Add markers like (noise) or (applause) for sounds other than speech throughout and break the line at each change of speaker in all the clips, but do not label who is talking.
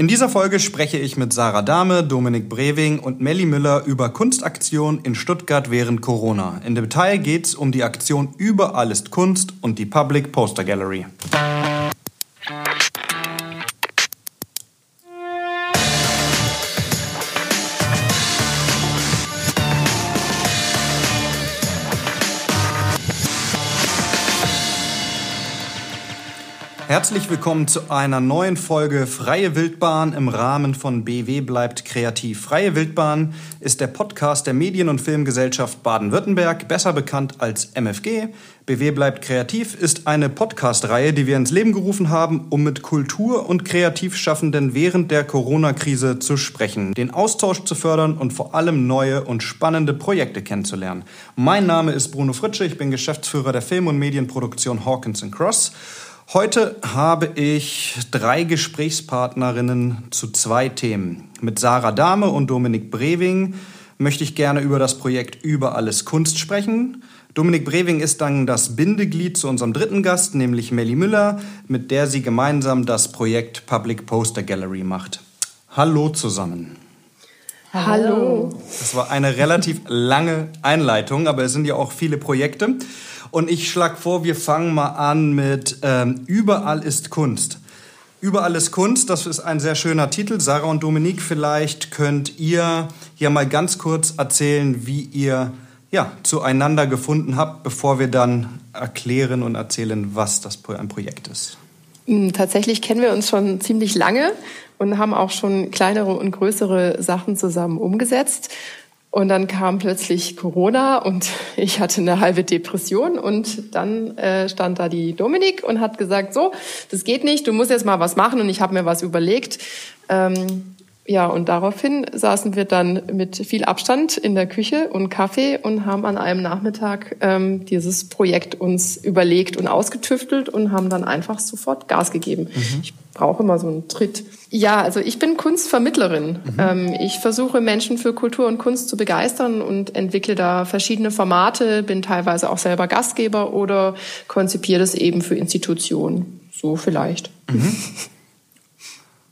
In dieser Folge spreche ich mit Sarah Dahme, Dominik Brewing und Melly Müller über Kunstaktion in Stuttgart während Corona. In Detail geht es um die Aktion Überall ist Kunst und die Public Poster Gallery. Herzlich willkommen zu einer neuen Folge Freie Wildbahn im Rahmen von BW bleibt kreativ. Freie Wildbahn ist der Podcast der Medien- und Filmgesellschaft Baden-Württemberg, besser bekannt als MFG. BW bleibt kreativ ist eine Podcast-Reihe, die wir ins Leben gerufen haben, um mit Kultur- und Kreativschaffenden während der Corona-Krise zu sprechen, den Austausch zu fördern und vor allem neue und spannende Projekte kennenzulernen. Mein Name ist Bruno Fritsche, ich bin Geschäftsführer der Film- und Medienproduktion Hawkins Cross. Heute habe ich drei Gesprächspartnerinnen zu zwei Themen. Mit Sarah Dahme und Dominik Brewing möchte ich gerne über das Projekt Über alles Kunst sprechen. Dominik Brewing ist dann das Bindeglied zu unserem dritten Gast, nämlich Melly Müller, mit der sie gemeinsam das Projekt Public Poster Gallery macht. Hallo zusammen.
Hallo.
Das war eine relativ lange Einleitung, aber es sind ja auch viele Projekte. Und ich schlage vor, wir fangen mal an mit ähm, Überall ist Kunst. Überall ist Kunst, das ist ein sehr schöner Titel. Sarah und Dominique, vielleicht könnt ihr hier mal ganz kurz erzählen, wie ihr ja, zueinander gefunden habt, bevor wir dann erklären und erzählen, was das ein Projekt ist.
Hm, tatsächlich kennen wir uns schon ziemlich lange und haben auch schon kleinere und größere Sachen zusammen umgesetzt. Und dann kam plötzlich Corona und (laughs) ich hatte eine halbe Depression und dann äh, stand da die Dominik und hat gesagt, so, das geht nicht, du musst jetzt mal was machen und ich habe mir was überlegt. Ähm, ja, und daraufhin saßen wir dann mit viel Abstand in der Küche und Kaffee und haben an einem Nachmittag ähm, dieses Projekt uns überlegt und ausgetüftelt und haben dann einfach sofort Gas gegeben. Mhm. Ich brauche immer so einen Tritt. Ja, also ich bin Kunstvermittlerin. Mhm. Ähm, ich versuche Menschen für Kultur und Kunst zu begeistern und entwickle da verschiedene Formate, bin teilweise auch selber Gastgeber oder konzipiere das eben für Institutionen. So vielleicht. Mhm.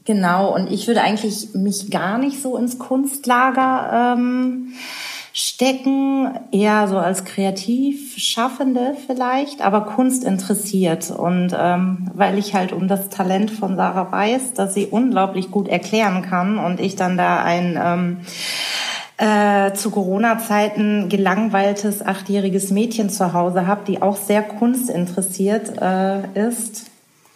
Genau, und ich würde eigentlich mich gar nicht so ins Kunstlager ähm, stecken, eher so als Kreativschaffende vielleicht, aber Kunst interessiert. Und ähm, weil ich halt um das Talent von Sarah weiß, dass sie unglaublich gut erklären kann und ich dann da ein ähm, äh, zu Corona-Zeiten gelangweiltes achtjähriges Mädchen zu Hause habe, die auch sehr kunstinteressiert äh, ist,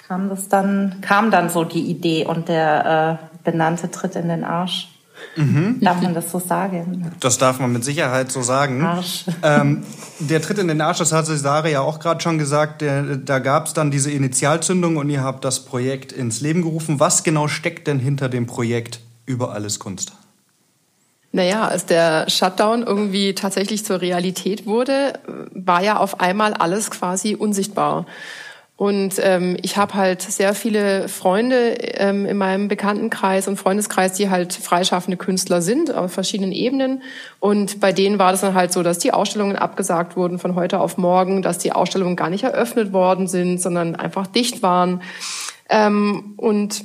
kam das dann, kam dann so die Idee und der äh, benannte Tritt in den Arsch. Mhm. Darf man das so sagen?
Das darf man mit Sicherheit so sagen. Arsch. Ähm, der Tritt in den Arsch, das hat Sarah ja auch gerade schon gesagt, der, da gab es dann diese Initialzündung und ihr habt das Projekt ins Leben gerufen. Was genau steckt denn hinter dem Projekt Über alles Kunst?
Naja, als der Shutdown irgendwie tatsächlich zur Realität wurde, war ja auf einmal alles quasi unsichtbar. Und ähm, ich habe halt sehr viele Freunde ähm, in meinem Bekanntenkreis und Freundeskreis, die halt freischaffende Künstler sind auf verschiedenen Ebenen. Und bei denen war das dann halt so, dass die Ausstellungen abgesagt wurden von heute auf morgen, dass die Ausstellungen gar nicht eröffnet worden sind, sondern einfach dicht waren. Ähm, und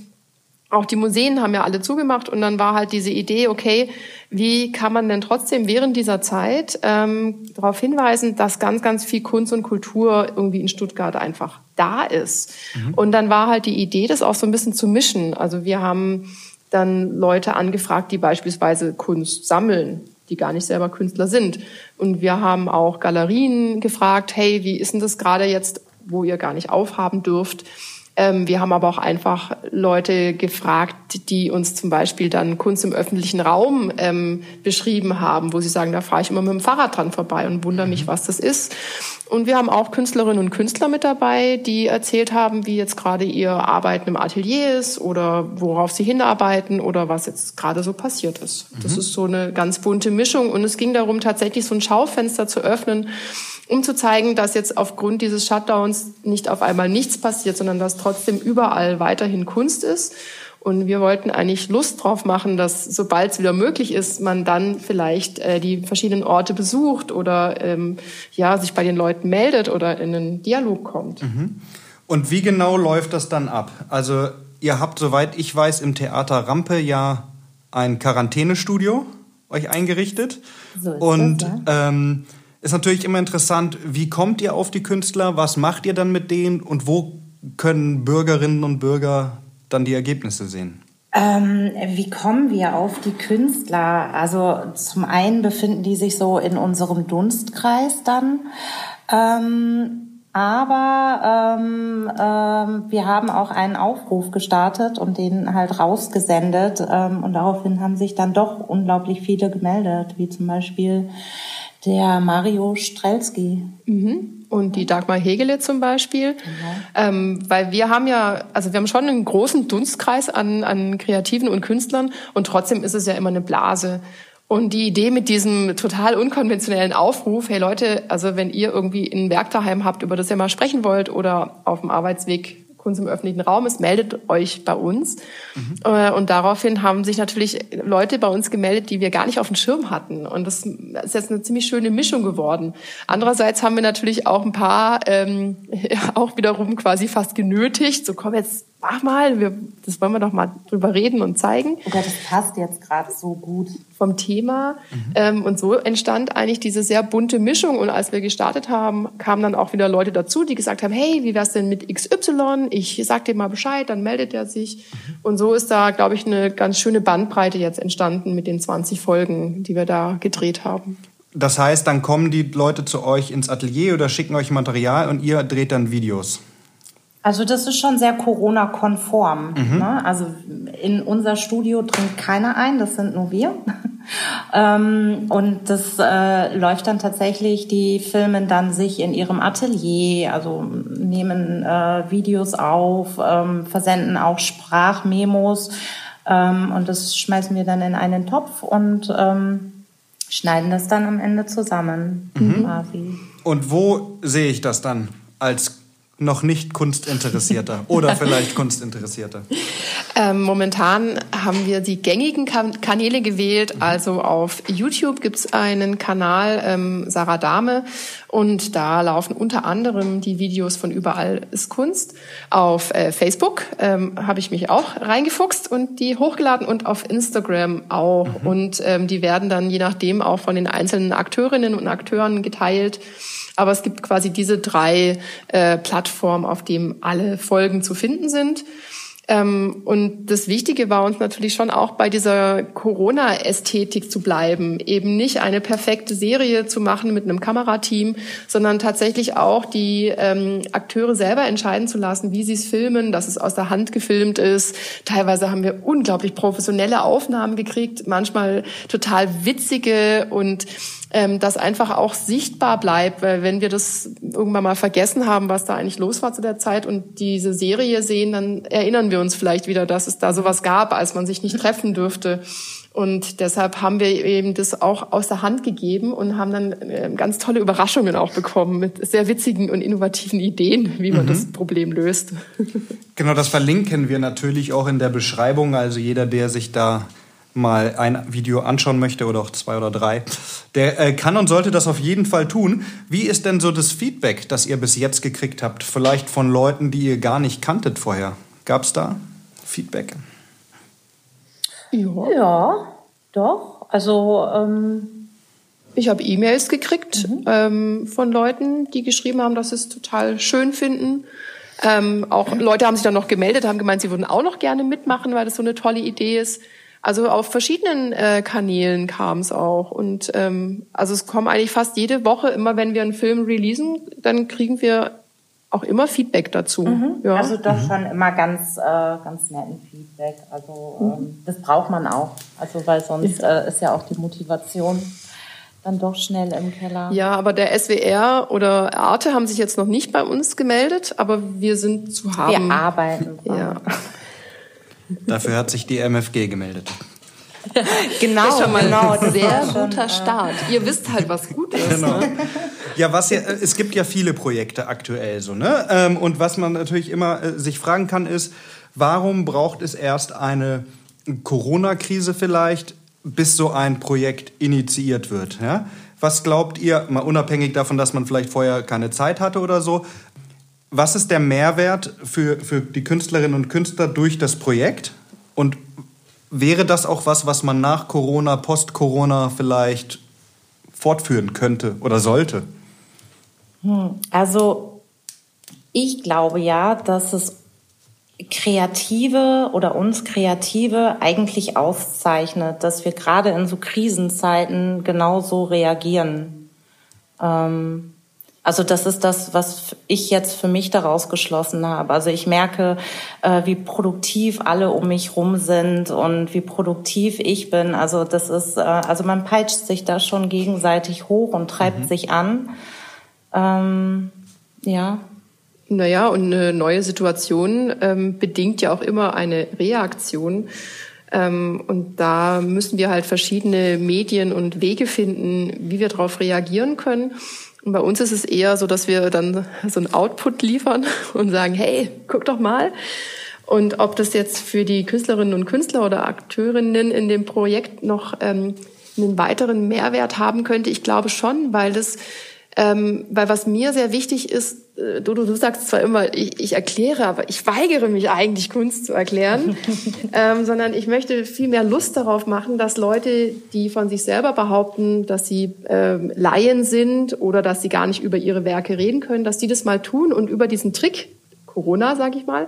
auch die Museen haben ja alle zugemacht und dann war halt diese Idee, okay, wie kann man denn trotzdem während dieser Zeit ähm, darauf hinweisen, dass ganz, ganz viel Kunst und Kultur irgendwie in Stuttgart einfach da ist. Mhm. Und dann war halt die Idee, das auch so ein bisschen zu mischen. Also wir haben dann Leute angefragt, die beispielsweise Kunst sammeln, die gar nicht selber Künstler sind. Und wir haben auch Galerien gefragt, hey, wie ist denn das gerade jetzt, wo ihr gar nicht aufhaben dürft? Ähm, wir haben aber auch einfach Leute gefragt, die uns zum Beispiel dann Kunst im öffentlichen Raum ähm, beschrieben haben, wo sie sagen, da fahre ich immer mit dem Fahrrad dran vorbei und wundere mich, mhm. was das ist. Und wir haben auch Künstlerinnen und Künstler mit dabei, die erzählt haben, wie jetzt gerade ihr Arbeiten im Atelier ist oder worauf sie hinarbeiten oder was jetzt gerade so passiert ist. Mhm. Das ist so eine ganz bunte Mischung und es ging darum, tatsächlich so ein Schaufenster zu öffnen, um zu zeigen, dass jetzt aufgrund dieses Shutdowns nicht auf einmal nichts passiert, sondern dass trotzdem überall weiterhin Kunst ist. Und wir wollten eigentlich Lust drauf machen, dass sobald es wieder möglich ist, man dann vielleicht äh, die verschiedenen Orte besucht oder ähm, ja sich bei den Leuten meldet oder in einen Dialog kommt.
Mhm. Und wie genau läuft das dann ab? Also ihr habt, soweit ich weiß, im Theater Rampe ja ein Quarantänestudio euch eingerichtet. So ist und das, ja. ähm, ist natürlich immer interessant, wie kommt ihr auf die Künstler, was macht ihr dann mit denen und wo können Bürgerinnen und Bürger dann die Ergebnisse sehen?
Ähm, wie kommen wir auf die Künstler? Also zum einen befinden die sich so in unserem Dunstkreis dann. Ähm, aber ähm, ähm, wir haben auch einen Aufruf gestartet und den halt rausgesendet. Ähm, und daraufhin haben sich dann doch unglaublich viele gemeldet, wie zum Beispiel der Mario Strelski.
Mhm und die Dagmar Hegele zum Beispiel. Mhm. Ähm, weil wir haben ja, also wir haben schon einen großen Dunstkreis an, an Kreativen und Künstlern und trotzdem ist es ja immer eine Blase. Und die Idee mit diesem total unkonventionellen Aufruf, hey Leute, also wenn ihr irgendwie ein Werk daheim habt, über das ihr mal sprechen wollt oder auf dem Arbeitsweg Kunst im öffentlichen Raum ist, meldet euch bei uns. Mhm. Äh, und daraufhin haben sich natürlich Leute bei uns gemeldet, die wir gar nicht auf dem Schirm hatten. Und das ist jetzt eine ziemlich schöne Mischung geworden. Andererseits haben wir natürlich auch ein paar ähm, (laughs) auch wiederum quasi fast genötigt, so komm jetzt mach mal, wir, das wollen wir doch mal drüber reden und zeigen.
Oh Gott, das passt jetzt gerade so gut.
Vom Thema. Mhm. Ähm, und so entstand eigentlich diese sehr bunte Mischung. Und als wir gestartet haben, kamen dann auch wieder Leute dazu, die gesagt haben, hey, wie wär's denn mit XY? Ich sag dir mal Bescheid, dann meldet er sich. Mhm. Und so ist da, glaube ich, eine ganz schöne Bandbreite jetzt entstanden mit den 20 Folgen, die wir da gedreht haben.
Das heißt, dann kommen die Leute zu euch ins Atelier oder schicken euch Material und ihr dreht dann Videos.
Also das ist schon sehr Corona-konform. Mhm. Ne? Also in unser Studio dringt keiner ein, das sind nur wir. (laughs) ähm, und das äh, läuft dann tatsächlich, die filmen dann sich in ihrem Atelier, also nehmen äh, Videos auf, ähm, versenden auch Sprachmemos ähm, und das schmeißen wir dann in einen Topf und ähm, schneiden das dann am Ende zusammen. Mhm. Quasi.
Und wo sehe ich das dann als noch nicht Kunstinteressierter (laughs) oder vielleicht Kunstinteressierter?
Ähm, momentan haben wir die gängigen kan Kanäle gewählt. Mhm. Also auf YouTube gibt's einen Kanal ähm, Sarah Dame und da laufen unter anderem die Videos von Überall ist Kunst. Auf äh, Facebook ähm, habe ich mich auch reingefuchst und die hochgeladen und auf Instagram auch. Mhm. Und ähm, die werden dann je nachdem auch von den einzelnen Akteurinnen und Akteuren geteilt. Aber es gibt quasi diese drei äh, Plattformen, auf denen alle Folgen zu finden sind. Ähm, und das Wichtige war uns natürlich schon auch bei dieser Corona-Ästhetik zu bleiben, eben nicht eine perfekte Serie zu machen mit einem Kamerateam, sondern tatsächlich auch die ähm, Akteure selber entscheiden zu lassen, wie sie es filmen, dass es aus der Hand gefilmt ist. Teilweise haben wir unglaublich professionelle Aufnahmen gekriegt, manchmal total witzige und ähm, das einfach auch sichtbar bleibt, weil wenn wir das irgendwann mal vergessen haben, was da eigentlich los war zu der Zeit und diese Serie sehen, dann erinnern wir uns vielleicht wieder, dass es da sowas gab, als man sich nicht treffen dürfte. Und deshalb haben wir eben das auch aus der Hand gegeben und haben dann äh, ganz tolle Überraschungen auch bekommen mit sehr witzigen und innovativen Ideen, wie man mhm. das Problem löst.
Genau, das verlinken wir natürlich auch in der Beschreibung. Also jeder, der sich da mal ein Video anschauen möchte oder auch zwei oder drei, der äh, kann und sollte das auf jeden Fall tun. Wie ist denn so das Feedback, das ihr bis jetzt gekriegt habt? Vielleicht von Leuten, die ihr gar nicht kanntet vorher. Gab es da Feedback?
Ja, ja doch. Also ähm
ich habe E-Mails gekriegt mhm. ähm, von Leuten, die geschrieben haben, dass sie es total schön finden. Ähm, auch Leute haben sich dann noch gemeldet, haben gemeint, sie würden auch noch gerne mitmachen, weil das so eine tolle Idee ist. Also auf verschiedenen äh, Kanälen kam es auch. Und ähm, also es kommen eigentlich fast jede Woche, immer wenn wir einen Film releasen, dann kriegen wir auch immer Feedback dazu.
Mhm. Ja. Also doch mhm. schon immer ganz, äh, ganz netten Feedback. Also mhm. ähm, das braucht man auch. Also weil sonst äh, ist ja auch die Motivation dann doch schnell im Keller.
Ja, aber der SWR oder Arte haben sich jetzt noch nicht bei uns gemeldet, aber wir sind zu haben.
Wir arbeiten.
Ja. (laughs)
Dafür hat sich die MFG gemeldet. (laughs)
genau, das ist schon mal genau. ein sehr guter Start. Ihr wisst halt, was gut ist. Genau. Ne?
Ja, was ja, es gibt ja viele Projekte aktuell so, ne? Ähm, und was man natürlich immer äh, sich fragen kann, ist, warum braucht es erst eine Corona-Krise vielleicht, bis so ein Projekt initiiert wird? Ja? Was glaubt ihr, mal unabhängig davon, dass man vielleicht vorher keine Zeit hatte oder so, was ist der Mehrwert für, für die Künstlerinnen und Künstler durch das Projekt? Und wäre das auch was, was man nach Corona, Post-Corona vielleicht fortführen könnte oder sollte?
Hm, also ich glaube ja, dass es Kreative oder uns Kreative eigentlich auszeichnet, dass wir gerade in so Krisenzeiten genauso reagieren. Ähm, also das ist das, was ich jetzt für mich daraus geschlossen habe. Also ich merke, äh, wie produktiv alle um mich rum sind und wie produktiv ich bin. Also das ist, äh, also man peitscht sich da schon gegenseitig hoch und treibt mhm. sich an. Ähm, ja.
Naja, und eine neue Situation ähm, bedingt ja auch immer eine Reaktion. Ähm, und da müssen wir halt verschiedene Medien und Wege finden, wie wir darauf reagieren können. Und bei uns ist es eher so, dass wir dann so ein Output liefern (laughs) und sagen, hey, guck doch mal. Und ob das jetzt für die Künstlerinnen und Künstler oder Akteurinnen in dem Projekt noch ähm, einen weiteren Mehrwert haben könnte, ich glaube schon, weil das ähm, weil was mir sehr wichtig ist, äh, du, du sagst zwar immer, ich, ich erkläre, aber ich weigere mich eigentlich, Kunst zu erklären, (laughs) ähm, sondern ich möchte viel mehr Lust darauf machen, dass Leute, die von sich selber behaupten, dass sie ähm, Laien sind oder dass sie gar nicht über ihre Werke reden können, dass die das mal tun. Und über diesen Trick Corona, sage ich mal,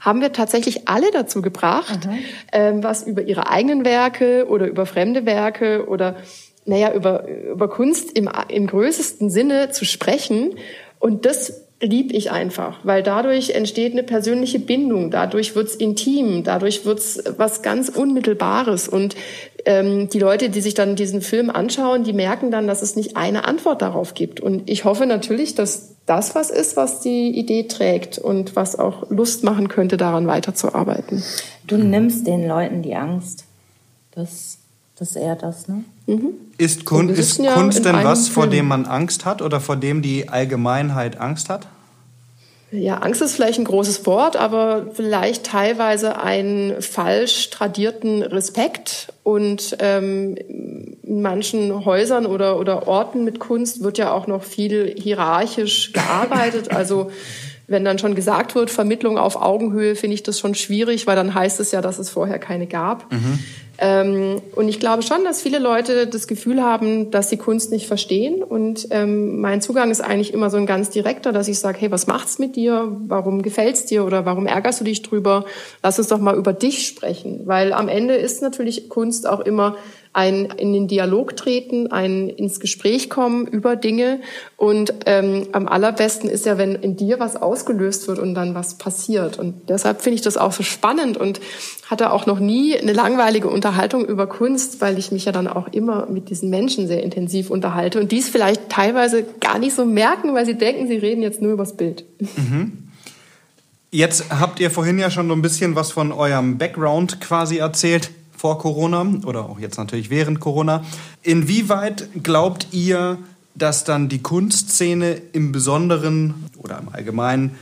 haben wir tatsächlich alle dazu gebracht, ähm, was über ihre eigenen Werke oder über fremde Werke oder naja, über, über Kunst im, im größten Sinne zu sprechen. Und das lieb ich einfach, weil dadurch entsteht eine persönliche Bindung, dadurch wird's intim, dadurch wird's was ganz Unmittelbares. Und ähm, die Leute, die sich dann diesen Film anschauen, die merken dann, dass es nicht eine Antwort darauf gibt. Und ich hoffe natürlich, dass das was ist, was die Idee trägt und was auch Lust machen könnte, daran weiterzuarbeiten.
Du nimmst den Leuten die Angst. Das das ist eher das, ne?
Mhm. Ist, Kun ist ja Kunst denn was, vor dem man Angst hat oder vor dem die Allgemeinheit Angst hat?
Ja, Angst ist vielleicht ein großes Wort, aber vielleicht teilweise einen falsch tradierten Respekt. Und ähm, in manchen Häusern oder, oder Orten mit Kunst wird ja auch noch viel hierarchisch (laughs) gearbeitet. Also wenn dann schon gesagt wird, Vermittlung auf Augenhöhe, finde ich das schon schwierig, weil dann heißt es ja, dass es vorher keine gab. Mhm. Ähm, und ich glaube schon, dass viele Leute das Gefühl haben, dass sie Kunst nicht verstehen. Und ähm, mein Zugang ist eigentlich immer so ein ganz direkter, dass ich sage, hey, was macht's mit dir? Warum gefällt's dir oder warum ärgerst du dich drüber? Lass uns doch mal über dich sprechen. Weil am Ende ist natürlich Kunst auch immer ein in den Dialog treten, ein ins Gespräch kommen über Dinge. Und ähm, am allerbesten ist ja, wenn in dir was ausgelöst wird und dann was passiert. Und deshalb finde ich das auch so spannend und hatte auch noch nie eine langweilige Unterhaltung über Kunst, weil ich mich ja dann auch immer mit diesen Menschen sehr intensiv unterhalte und dies vielleicht teilweise gar nicht so merken, weil sie denken, sie reden jetzt nur übers Bild. Mhm.
Jetzt habt ihr vorhin ja schon so ein bisschen was von eurem Background quasi erzählt vor Corona oder auch jetzt natürlich während Corona. Inwieweit glaubt ihr, dass dann die Kunstszene im Besonderen oder im Allgemeinen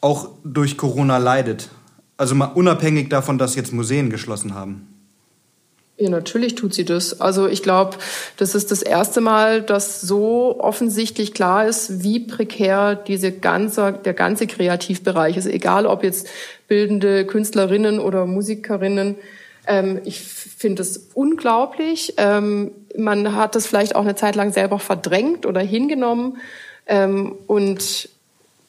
auch durch Corona leidet? Also mal unabhängig davon, dass jetzt Museen geschlossen haben.
Ja, natürlich tut sie das. Also ich glaube, das ist das erste Mal, dass so offensichtlich klar ist, wie prekär diese ganze, der ganze Kreativbereich ist. Egal, ob jetzt bildende Künstlerinnen oder Musikerinnen ähm, ich finde es unglaublich. Ähm, man hat das vielleicht auch eine Zeit lang selber verdrängt oder hingenommen. Ähm, und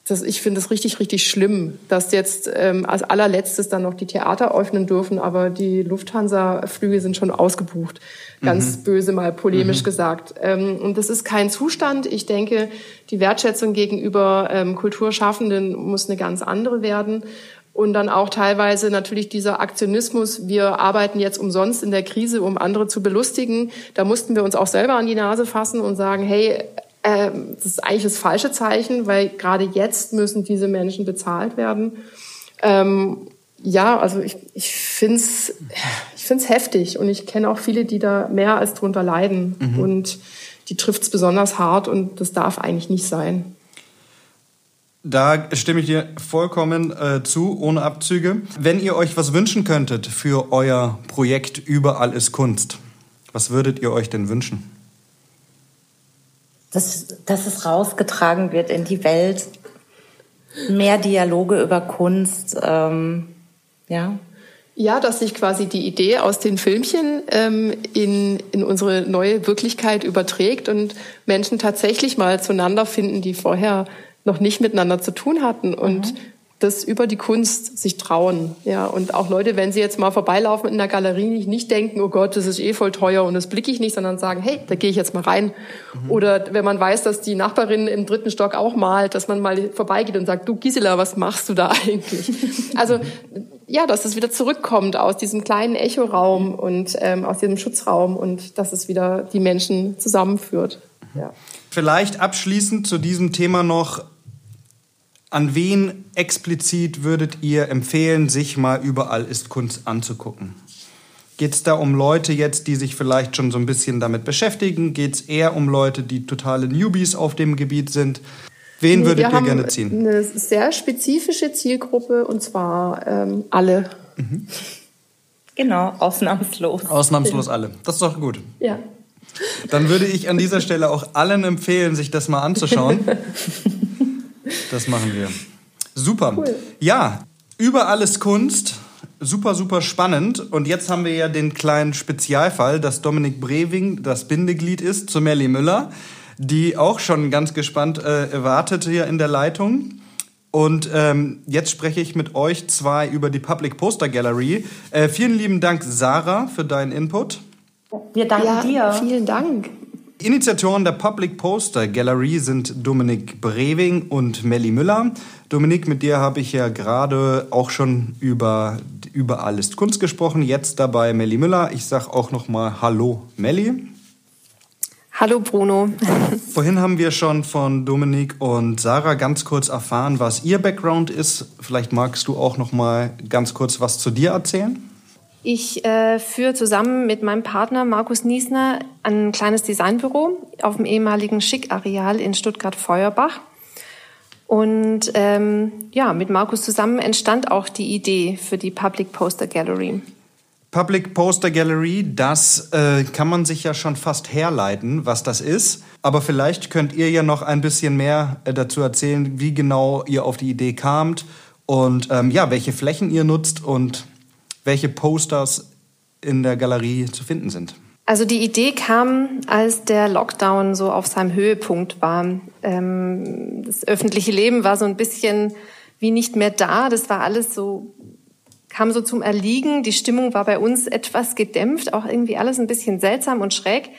das, ich finde es richtig, richtig schlimm, dass jetzt ähm, als allerletztes dann noch die Theater öffnen dürfen, aber die Lufthansa-Flüge sind schon ausgebucht. Ganz mhm. böse mal polemisch mhm. gesagt. Ähm, und das ist kein Zustand. Ich denke, die Wertschätzung gegenüber ähm, Kulturschaffenden muss eine ganz andere werden. Und dann auch teilweise natürlich dieser Aktionismus, wir arbeiten jetzt umsonst in der Krise, um andere zu belustigen. Da mussten wir uns auch selber an die Nase fassen und sagen, hey, äh, das ist eigentlich das falsche Zeichen, weil gerade jetzt müssen diese Menschen bezahlt werden. Ähm, ja, also ich, ich finde es ich find's heftig und ich kenne auch viele, die da mehr als drunter leiden. Mhm. Und die trifft es besonders hart und das darf eigentlich nicht sein.
Da stimme ich dir vollkommen äh, zu, ohne Abzüge. Wenn ihr euch was wünschen könntet für euer Projekt Überall ist Kunst, was würdet ihr euch denn wünschen?
Dass, dass es rausgetragen wird in die Welt. mehr Dialoge über Kunst, ähm, ja.
Ja, dass sich quasi die Idee aus den Filmchen ähm, in, in unsere neue Wirklichkeit überträgt und Menschen tatsächlich mal zueinander finden, die vorher noch nicht miteinander zu tun hatten und mhm. das über die Kunst sich trauen. Ja, und auch Leute, wenn sie jetzt mal vorbeilaufen in der Galerie, nicht, nicht denken, oh Gott, das ist eh voll teuer und das blicke ich nicht, sondern sagen, hey, da gehe ich jetzt mal rein. Mhm. Oder wenn man weiß, dass die Nachbarin im dritten Stock auch malt, dass man mal vorbeigeht und sagt, du Gisela, was machst du da eigentlich? (laughs) also ja, dass es wieder zurückkommt aus diesem kleinen Echoraum und ähm, aus diesem Schutzraum und dass es wieder die Menschen zusammenführt. Ja.
Vielleicht abschließend zu diesem Thema noch, an wen explizit würdet ihr empfehlen, sich mal überall ist Kunst anzugucken? Geht es da um Leute jetzt, die sich vielleicht schon so ein bisschen damit beschäftigen? Geht es eher um Leute, die totale Newbies auf dem Gebiet sind? Wen würdet ihr gerne ziehen?
Eine sehr spezifische Zielgruppe und zwar ähm, alle.
Mhm. Genau, ausnahmslos.
Ausnahmslos alle. Das ist doch gut.
Ja.
Dann würde ich an dieser Stelle auch allen empfehlen, sich das mal anzuschauen. Das machen wir. Super. Cool. Ja, über alles Kunst. Super, super spannend. Und jetzt haben wir ja den kleinen Spezialfall, dass Dominik Breving das Bindeglied ist zu Melly Müller die auch schon ganz gespannt äh, wartet hier in der Leitung. Und ähm, jetzt spreche ich mit euch zwei über die Public Poster Gallery. Äh, vielen lieben Dank, Sarah, für deinen Input.
Wir danken ja, dir.
Vielen Dank.
Initiatoren der Public Poster Gallery sind Dominik Breving und Melly Müller. Dominik, mit dir habe ich ja gerade auch schon über Überall ist Kunst gesprochen. Jetzt dabei Melly Müller. Ich sage auch noch mal Hallo, Melly.
Hallo Bruno. (laughs)
Vorhin haben wir schon von Dominik und Sarah ganz kurz erfahren, was ihr Background ist. Vielleicht magst du auch noch mal ganz kurz was zu dir erzählen.
Ich äh, führe zusammen mit meinem Partner Markus Niesner ein kleines Designbüro auf dem ehemaligen Schick-Areal in Stuttgart-Feuerbach. Und ähm, ja, mit Markus zusammen entstand auch die Idee für die Public Poster Gallery.
Public Poster Gallery, das äh, kann man sich ja schon fast herleiten, was das ist. Aber vielleicht könnt ihr ja noch ein bisschen mehr äh, dazu erzählen, wie genau ihr auf die Idee kamt und ähm, ja, welche Flächen ihr nutzt und welche Posters in der Galerie zu finden sind.
Also die Idee kam, als der Lockdown so auf seinem Höhepunkt war. Ähm, das öffentliche Leben war so ein bisschen wie nicht mehr da. Das war alles so kam so zum Erliegen. Die Stimmung war bei uns etwas gedämpft, auch irgendwie alles ein bisschen seltsam und schräg.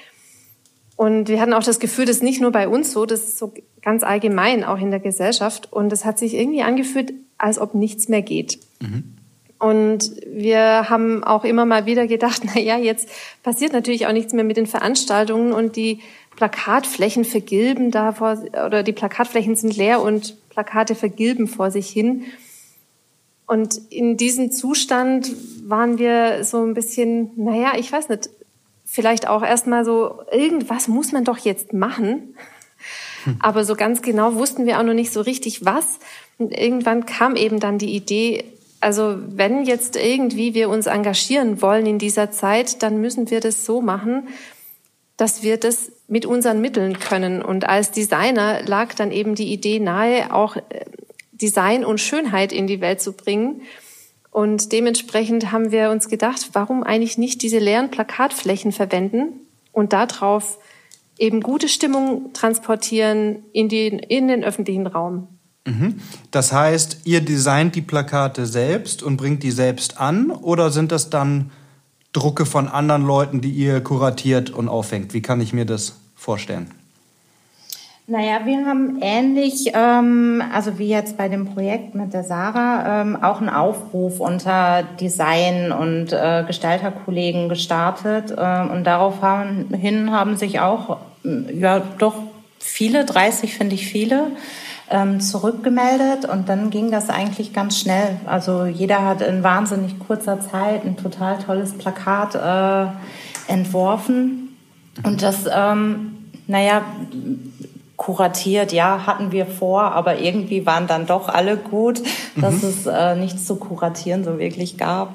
Und wir hatten auch das Gefühl, das ist nicht nur bei uns so, das ist so ganz allgemein auch in der Gesellschaft. Und es hat sich irgendwie angefühlt, als ob nichts mehr geht. Mhm. Und wir haben auch immer mal wieder gedacht, (laughs) na ja, jetzt passiert natürlich auch nichts mehr mit den Veranstaltungen und die Plakatflächen vergilben da vor, oder die Plakatflächen sind leer und Plakate vergilben vor sich hin. Und in diesem Zustand waren wir so ein bisschen, naja, ich weiß nicht, vielleicht auch erstmal so, irgendwas muss man doch jetzt machen. (laughs) Aber so ganz genau wussten wir auch noch nicht so richtig was. Und irgendwann kam eben dann die Idee, also wenn jetzt irgendwie wir uns engagieren wollen in dieser Zeit, dann müssen wir das so machen, dass wir das mit unseren Mitteln können. Und als Designer lag dann eben die Idee nahe, auch äh, Design und Schönheit in die Welt zu bringen. Und dementsprechend haben wir uns gedacht, warum eigentlich nicht diese leeren Plakatflächen verwenden und darauf eben gute Stimmung transportieren in den, in den öffentlichen Raum.
Mhm. Das heißt, ihr designt die Plakate selbst und bringt die selbst an oder sind das dann Drucke von anderen Leuten, die ihr kuratiert und aufhängt? Wie kann ich mir das vorstellen?
Naja, wir haben ähnlich, ähm, also wie jetzt bei dem Projekt mit der Sarah, ähm, auch einen Aufruf unter Design- und äh, Gestalterkollegen gestartet. Äh, und daraufhin haben sich auch, ja, doch viele, 30 finde ich viele, ähm, zurückgemeldet. Und dann ging das eigentlich ganz schnell. Also jeder hat in wahnsinnig kurzer Zeit ein total tolles Plakat äh, entworfen. Und das, ähm, naja, kuratiert, ja, hatten wir vor, aber irgendwie waren dann doch alle gut, dass mhm. es äh, nichts zu kuratieren so wirklich gab.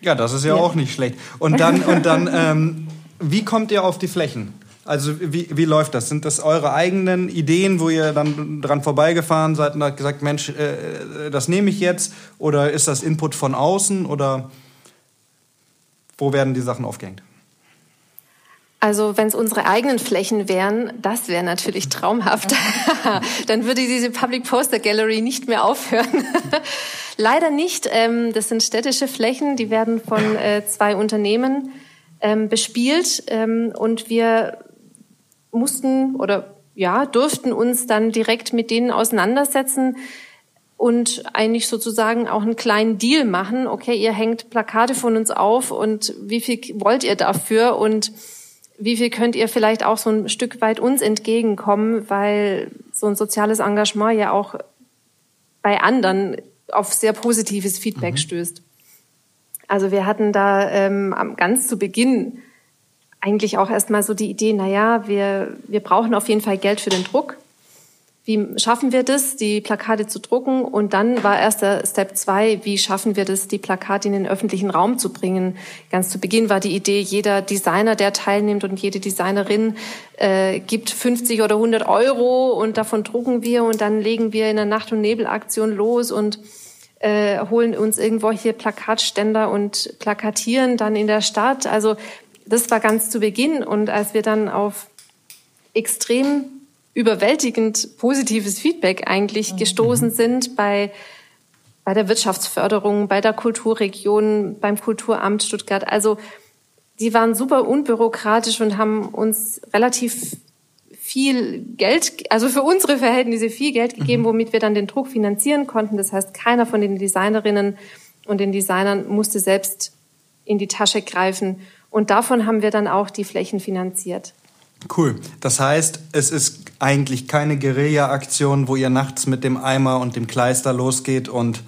Ja, das ist ja, ja. auch nicht schlecht. Und dann, und dann (laughs) ähm, wie kommt ihr auf die Flächen? Also wie, wie läuft das? Sind das eure eigenen Ideen, wo ihr dann dran vorbeigefahren seid und habt gesagt, Mensch, äh, das nehme ich jetzt? Oder ist das Input von außen? Oder wo werden die Sachen aufgehängt?
Also wenn es unsere eigenen Flächen wären, das wäre natürlich traumhaft. (laughs) Dann würde diese Public Poster Gallery nicht mehr aufhören. (laughs) Leider nicht. Ähm, das sind städtische Flächen, die werden von äh, zwei Unternehmen ähm, bespielt ähm, und wir mussten oder ja, durften uns dann direkt mit denen auseinandersetzen und eigentlich sozusagen auch einen kleinen Deal machen. Okay, ihr hängt Plakate von uns auf und wie viel wollt ihr dafür? Und wie viel könnt ihr vielleicht auch so ein Stück weit uns entgegenkommen, weil so ein soziales Engagement ja auch bei anderen auf sehr positives Feedback mhm. stößt. Also wir hatten da ähm, ganz zu Beginn eigentlich auch erstmal so die Idee, na ja, wir, wir brauchen auf jeden Fall Geld für den Druck. Wie schaffen wir das, die Plakate zu drucken? Und dann war erster Step zwei, wie schaffen wir das, die Plakate in den öffentlichen Raum zu bringen? Ganz zu Beginn war die Idee, jeder Designer, der teilnimmt und jede Designerin äh, gibt 50 oder 100 Euro und davon drucken wir und dann legen wir in der Nacht- und Nebelaktion los und äh, holen uns irgendwo hier Plakatständer und plakatieren dann in der Stadt. Also das war ganz zu Beginn. Und als wir dann auf extrem überwältigend positives Feedback eigentlich mhm. gestoßen sind bei, bei der Wirtschaftsförderung, bei der Kulturregion, beim Kulturamt Stuttgart. Also die waren super unbürokratisch und haben uns relativ viel Geld, also für unsere Verhältnisse viel Geld gegeben, mhm. womit wir dann den Druck finanzieren konnten. Das heißt, keiner von den Designerinnen und den Designern musste selbst in die Tasche greifen. Und davon haben wir dann auch die Flächen finanziert.
Cool. Das heißt, es ist eigentlich keine Guerilla-Aktion, wo ihr nachts mit dem Eimer und dem Kleister losgeht und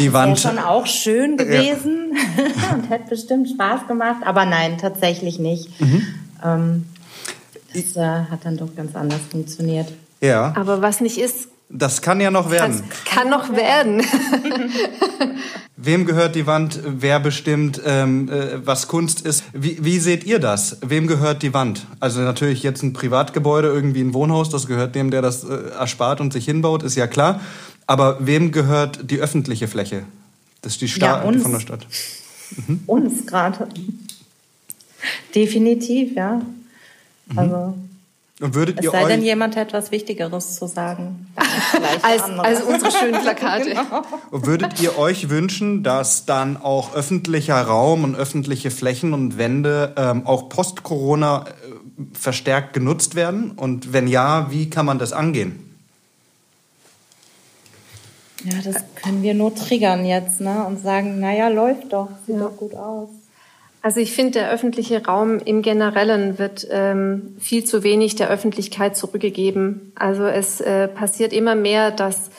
die das Wand.
Das wäre schon auch schön gewesen ja. (laughs) und hätte bestimmt Spaß gemacht, aber nein, tatsächlich nicht. Mhm. Ähm, das äh, hat dann doch ganz anders funktioniert.
Ja.
Aber was nicht ist,
das kann ja noch werden.
Das kann noch werden. (laughs)
Wem gehört die Wand? Wer bestimmt, ähm, äh, was Kunst ist? Wie, wie seht ihr das? Wem gehört die Wand? Also natürlich jetzt ein Privatgebäude, irgendwie ein Wohnhaus, das gehört dem, der das äh, erspart und sich hinbaut, ist ja klar. Aber wem gehört die öffentliche Fläche? Das ist die Sta ja, von der Stadt.
Mhm. Uns gerade. Definitiv, ja. Mhm.
Und würdet
es
ihr
sei denn, jemand hat etwas Wichtigeres zu sagen. (laughs)
als, als unsere schönen Plakate. (laughs) genau.
Und würdet ihr euch wünschen, dass dann auch öffentlicher Raum und öffentliche Flächen und Wände ähm, auch post-Corona äh, verstärkt genutzt werden? Und wenn ja, wie kann man das angehen?
Ja, das können wir nur triggern jetzt ne? und sagen, naja, läuft doch, sieht ja. doch gut aus.
Also ich finde, der öffentliche Raum im Generellen wird ähm, viel zu wenig der Öffentlichkeit zurückgegeben. Also es äh, passiert immer mehr, dass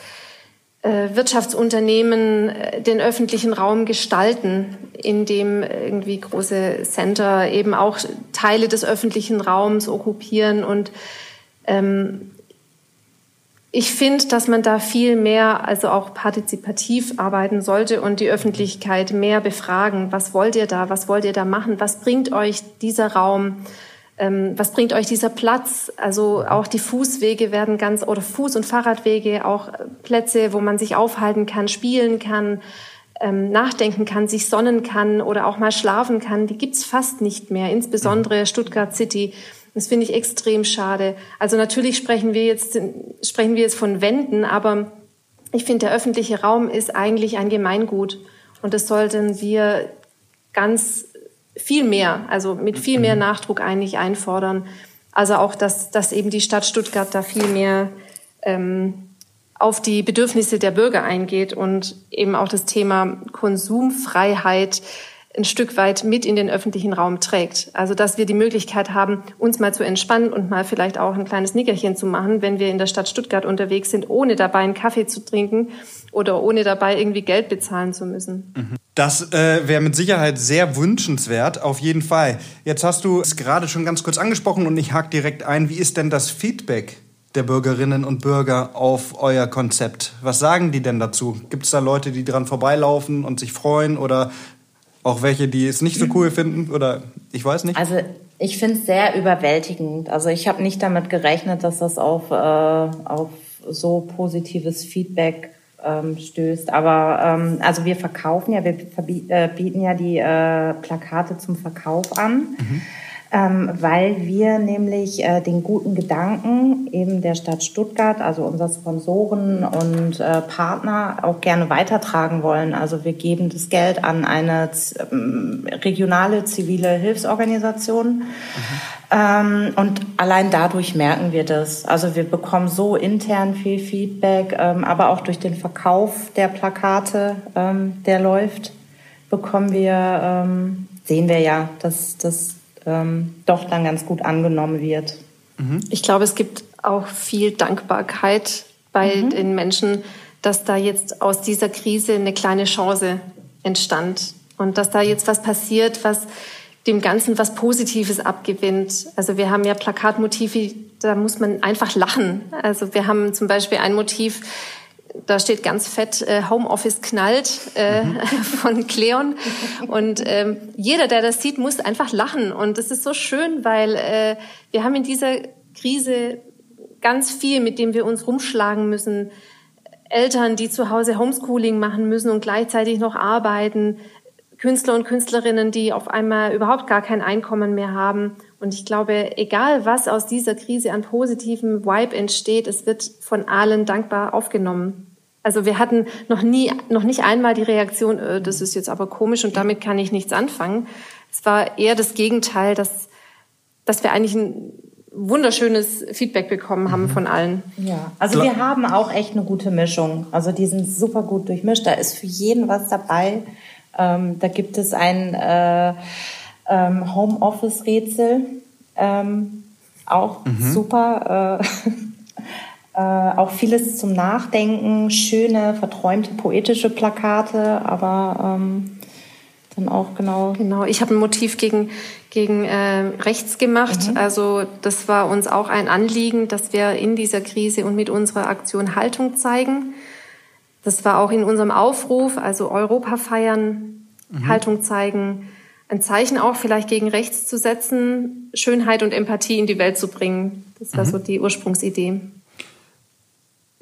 äh, Wirtschaftsunternehmen äh, den öffentlichen Raum gestalten, indem irgendwie große Center eben auch Teile des öffentlichen Raums okkupieren und ähm, ich finde, dass man da viel mehr, also auch partizipativ arbeiten sollte und die Öffentlichkeit mehr befragen. Was wollt ihr da? Was wollt ihr da machen? Was bringt euch dieser Raum? Ähm, was bringt euch dieser Platz? Also auch die Fußwege werden ganz, oder Fuß- und Fahrradwege, auch Plätze, wo man sich aufhalten kann, spielen kann, ähm, nachdenken kann, sich sonnen kann oder auch mal schlafen kann. Die gibt's fast nicht mehr, insbesondere Stuttgart City das finde ich extrem schade. Also natürlich sprechen wir jetzt, sprechen wir jetzt von Wänden, aber ich finde, der öffentliche Raum ist eigentlich ein Gemeingut. Und das sollten wir ganz viel mehr, also mit viel mehr Nachdruck eigentlich einfordern. Also auch, dass, dass eben die Stadt Stuttgart da viel mehr ähm, auf die Bedürfnisse der Bürger eingeht und eben auch das Thema Konsumfreiheit ein Stück weit mit in den öffentlichen Raum trägt. Also dass wir die Möglichkeit haben, uns mal zu entspannen und mal vielleicht auch ein kleines Nickerchen zu machen, wenn wir in der Stadt Stuttgart unterwegs sind, ohne dabei einen Kaffee zu trinken oder ohne dabei irgendwie Geld bezahlen zu müssen.
Das äh, wäre mit Sicherheit sehr wünschenswert, auf jeden Fall. Jetzt hast du es gerade schon ganz kurz angesprochen und ich hake direkt ein. Wie ist denn das Feedback der Bürgerinnen und Bürger auf euer Konzept? Was sagen die denn dazu? Gibt es da Leute, die dran vorbeilaufen und sich freuen oder auch welche, die es nicht so cool finden oder Ich weiß nicht.
Also ich finde es sehr überwältigend. Also ich habe nicht damit gerechnet, dass das auf, äh, auf so positives Feedback ähm, stößt. Aber ähm, also wir verkaufen ja, wir äh, bieten ja die äh, Plakate zum Verkauf an. Mhm ähm, weil wir nämlich äh, den guten Gedanken eben der Stadt Stuttgart, also unser Sponsoren und äh, Partner auch gerne weitertragen wollen. Also wir geben das Geld an eine ähm, regionale zivile Hilfsorganisation. Mhm. Ähm, und allein dadurch merken wir das. Also wir bekommen so intern viel Feedback, ähm, aber auch durch den Verkauf der Plakate, ähm, der läuft, bekommen wir, ähm, sehen wir ja, dass das ähm, doch dann ganz gut angenommen wird.
Mhm. Ich glaube, es gibt auch viel Dankbarkeit bei mhm. den Menschen, dass da jetzt aus dieser Krise eine kleine Chance entstand und dass da jetzt was passiert, was dem Ganzen was Positives abgewinnt. Also wir haben ja Plakatmotive, da muss man einfach lachen. Also wir haben zum Beispiel ein Motiv, da steht ganz fett äh, Homeoffice knallt äh, mhm. (laughs) von Cleon und ähm, jeder, der das sieht, muss einfach lachen und das ist so schön, weil äh, wir haben in dieser Krise ganz viel, mit dem wir uns rumschlagen müssen. Eltern, die zu Hause Homeschooling machen müssen und gleichzeitig noch arbeiten, Künstler und Künstlerinnen, die auf einmal überhaupt gar kein Einkommen mehr haben. Und ich glaube, egal was aus dieser Krise an positivem Vibe entsteht, es wird von allen dankbar aufgenommen. Also wir hatten noch nie, noch nicht einmal die Reaktion, äh, das ist jetzt aber komisch und damit kann ich nichts anfangen. Es war eher das Gegenteil, dass, dass wir eigentlich ein wunderschönes Feedback bekommen haben mhm. von allen.
Ja, also wir haben auch echt eine gute Mischung. Also die sind super gut durchmischt. Da ist für jeden was dabei. Ähm, da gibt es ein äh, ähm, Homeoffice-Rätsel, ähm, auch mhm. super. Äh, (laughs) Äh, auch vieles zum Nachdenken, schöne, verträumte, poetische Plakate, aber ähm, dann auch genau.
Genau, ich habe ein Motiv gegen, gegen äh, rechts gemacht. Mhm. Also das war uns auch ein Anliegen, dass wir in dieser Krise und mit unserer Aktion Haltung zeigen. Das war auch in unserem Aufruf, also Europa feiern, mhm. Haltung zeigen, ein Zeichen auch vielleicht gegen rechts zu setzen, Schönheit und Empathie in die Welt zu bringen. Das war mhm. so die Ursprungsidee.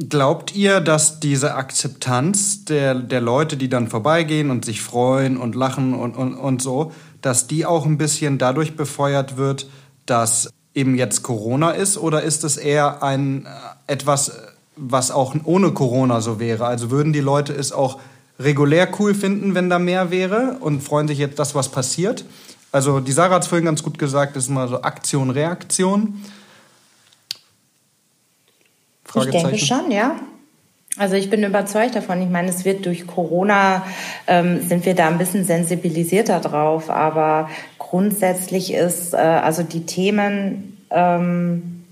Glaubt ihr, dass diese Akzeptanz der, der Leute, die dann vorbeigehen und sich freuen und lachen und, und, und so, dass die auch ein bisschen dadurch befeuert wird, dass eben jetzt Corona ist? Oder ist es eher ein äh, etwas, was auch ohne Corona so wäre? Also würden die Leute es auch regulär cool finden, wenn da mehr wäre und freuen sich jetzt, dass was passiert? Also die Sarah hat es vorhin ganz gut gesagt, das ist mal so Aktion, Reaktion.
Ich denke schon, ja. Also ich bin überzeugt davon. Ich meine, es wird durch Corona ähm, sind wir da ein bisschen sensibilisierter drauf, aber grundsätzlich ist äh, also die Themen ähm,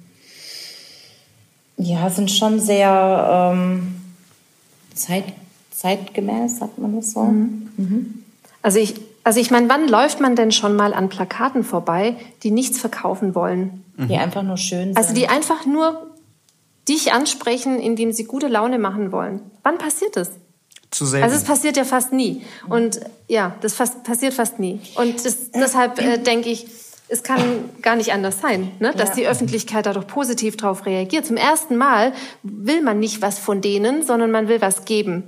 ja sind schon sehr ähm, zeit, zeitgemäß, sagt man das so. Mhm.
Mhm. Also ich also ich meine, wann läuft man denn schon mal an Plakaten vorbei, die nichts verkaufen wollen?
Die einfach nur schön sind.
Also die einfach nur dich ansprechen, indem sie gute Laune machen wollen. Wann passiert das?
Zu selten.
Also es passiert ja fast nie. Und ja, das fast, passiert fast nie. Und das, deshalb äh, (clears throat) denke ich, es kann gar nicht anders sein, ne? dass ja. die Öffentlichkeit da doch positiv drauf reagiert. Zum ersten Mal will man nicht was von denen, sondern man will was geben.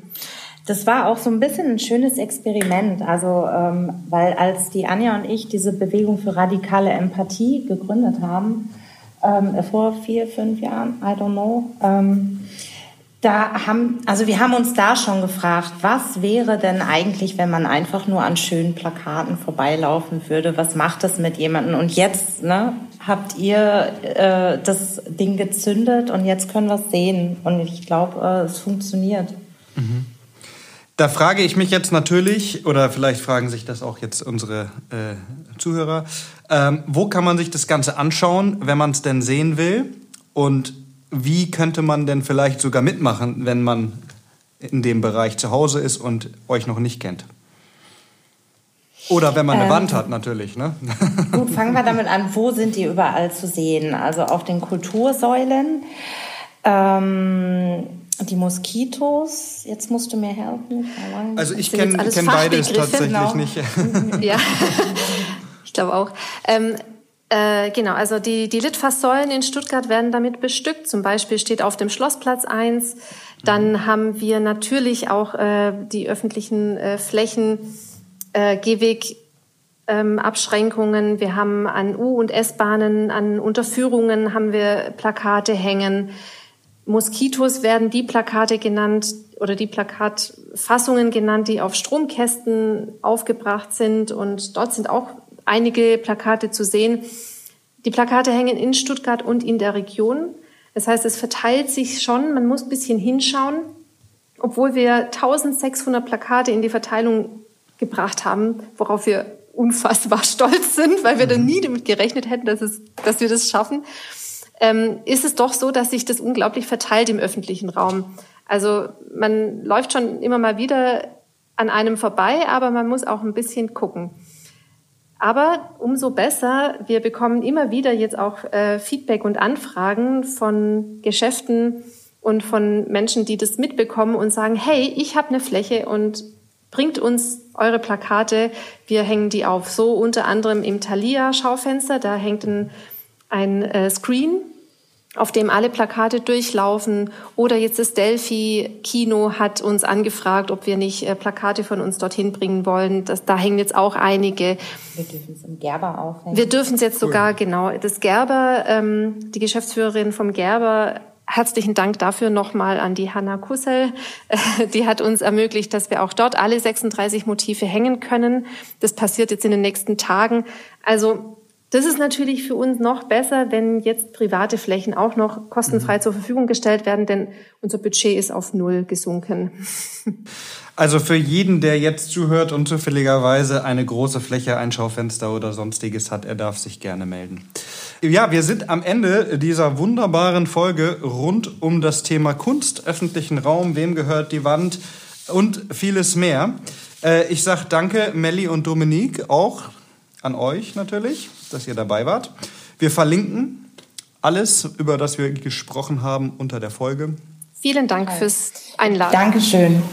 Das war auch so ein bisschen ein schönes Experiment. Also, ähm, weil als die Anja und ich diese Bewegung für radikale Empathie gegründet haben, ähm, vor vier, fünf Jahren, I don't know. Ähm, da haben, also wir haben uns da schon gefragt, was wäre denn eigentlich, wenn man einfach nur an schönen Plakaten vorbeilaufen würde? Was macht das mit jemandem? Und jetzt, ne, habt ihr äh, das Ding gezündet und jetzt können wir es sehen. Und ich glaube, äh, es funktioniert.
Mhm. Da frage ich mich jetzt natürlich, oder vielleicht fragen sich das auch jetzt unsere äh, Zuhörer, ähm, wo kann man sich das Ganze anschauen, wenn man es denn sehen will? Und wie könnte man denn vielleicht sogar mitmachen, wenn man in dem Bereich zu Hause ist und euch noch nicht kennt? Oder wenn man eine ähm, Wand hat, natürlich. Ne? (laughs)
Gut, fangen wir damit an. Wo sind die überall zu sehen? Also auf den Kultursäulen. Ähm, die Moskitos, jetzt musst du mir helfen.
Also ich kenne kenn beides tatsächlich genau. nicht. (laughs)
ja. (laughs) Ich glaube auch. Ähm, äh, genau, also die, die Litfaßsäulen in Stuttgart werden damit bestückt. Zum Beispiel steht auf dem Schlossplatz eins. Dann mhm. haben wir natürlich auch äh, die öffentlichen äh, Flächen, äh, Gehweg, ähm, Abschränkungen. Wir haben an U- und S-Bahnen, an Unterführungen haben wir Plakate hängen. Moskitos werden die Plakate genannt oder die Plakatfassungen genannt, die auf Stromkästen aufgebracht sind. Und dort sind auch einige Plakate zu sehen. Die Plakate hängen in Stuttgart und in der Region. Das heißt, es verteilt sich schon. Man muss ein bisschen hinschauen. Obwohl wir 1600 Plakate in die Verteilung gebracht haben, worauf wir unfassbar (laughs) stolz sind, weil wir da nie damit gerechnet hätten, dass, es, dass wir das schaffen, ähm, ist es doch so, dass sich das unglaublich verteilt im öffentlichen Raum. Also man läuft schon immer mal wieder an einem vorbei, aber man muss auch ein bisschen gucken. Aber umso besser, wir bekommen immer wieder jetzt auch äh, Feedback und Anfragen von Geschäften und von Menschen, die das mitbekommen und sagen, hey, ich habe eine Fläche und bringt uns eure Plakate, wir hängen die auf. So unter anderem im Thalia-Schaufenster, da hängt ein, ein äh, Screen, auf dem alle Plakate durchlaufen. Oder jetzt das Delphi-Kino hat uns angefragt, ob wir nicht äh, Plakate von uns dorthin bringen wollen. Das, da hängen jetzt auch einige.
Wir dürfen es im Gerber aufhängen.
Wir dürfen es jetzt sogar, genau. Das Gerber, ähm, die Geschäftsführerin vom Gerber Herzlichen Dank dafür nochmal an die Hanna Kussel. (laughs) Die hat uns ermöglicht, dass wir auch dort alle 36 Motive hängen können. Das passiert jetzt in den nächsten Tagen. Also das ist natürlich für uns noch besser, wenn jetzt private Flächen auch noch kostenfrei mhm. zur Verfügung gestellt werden, denn unser Budget ist auf Null gesunken. (laughs)
Also für jeden, der jetzt zuhört und zufälligerweise eine große Fläche, ein Schaufenster oder sonstiges hat, er darf sich gerne melden. Ja, wir sind am Ende dieser wunderbaren Folge rund um das Thema Kunst, öffentlichen Raum, wem gehört die Wand und vieles mehr. Äh, ich sage danke, Melli und Dominique, auch an euch natürlich, dass ihr dabei wart. Wir verlinken alles, über das wir gesprochen haben, unter der Folge.
Vielen Dank fürs Einladen.
Dankeschön.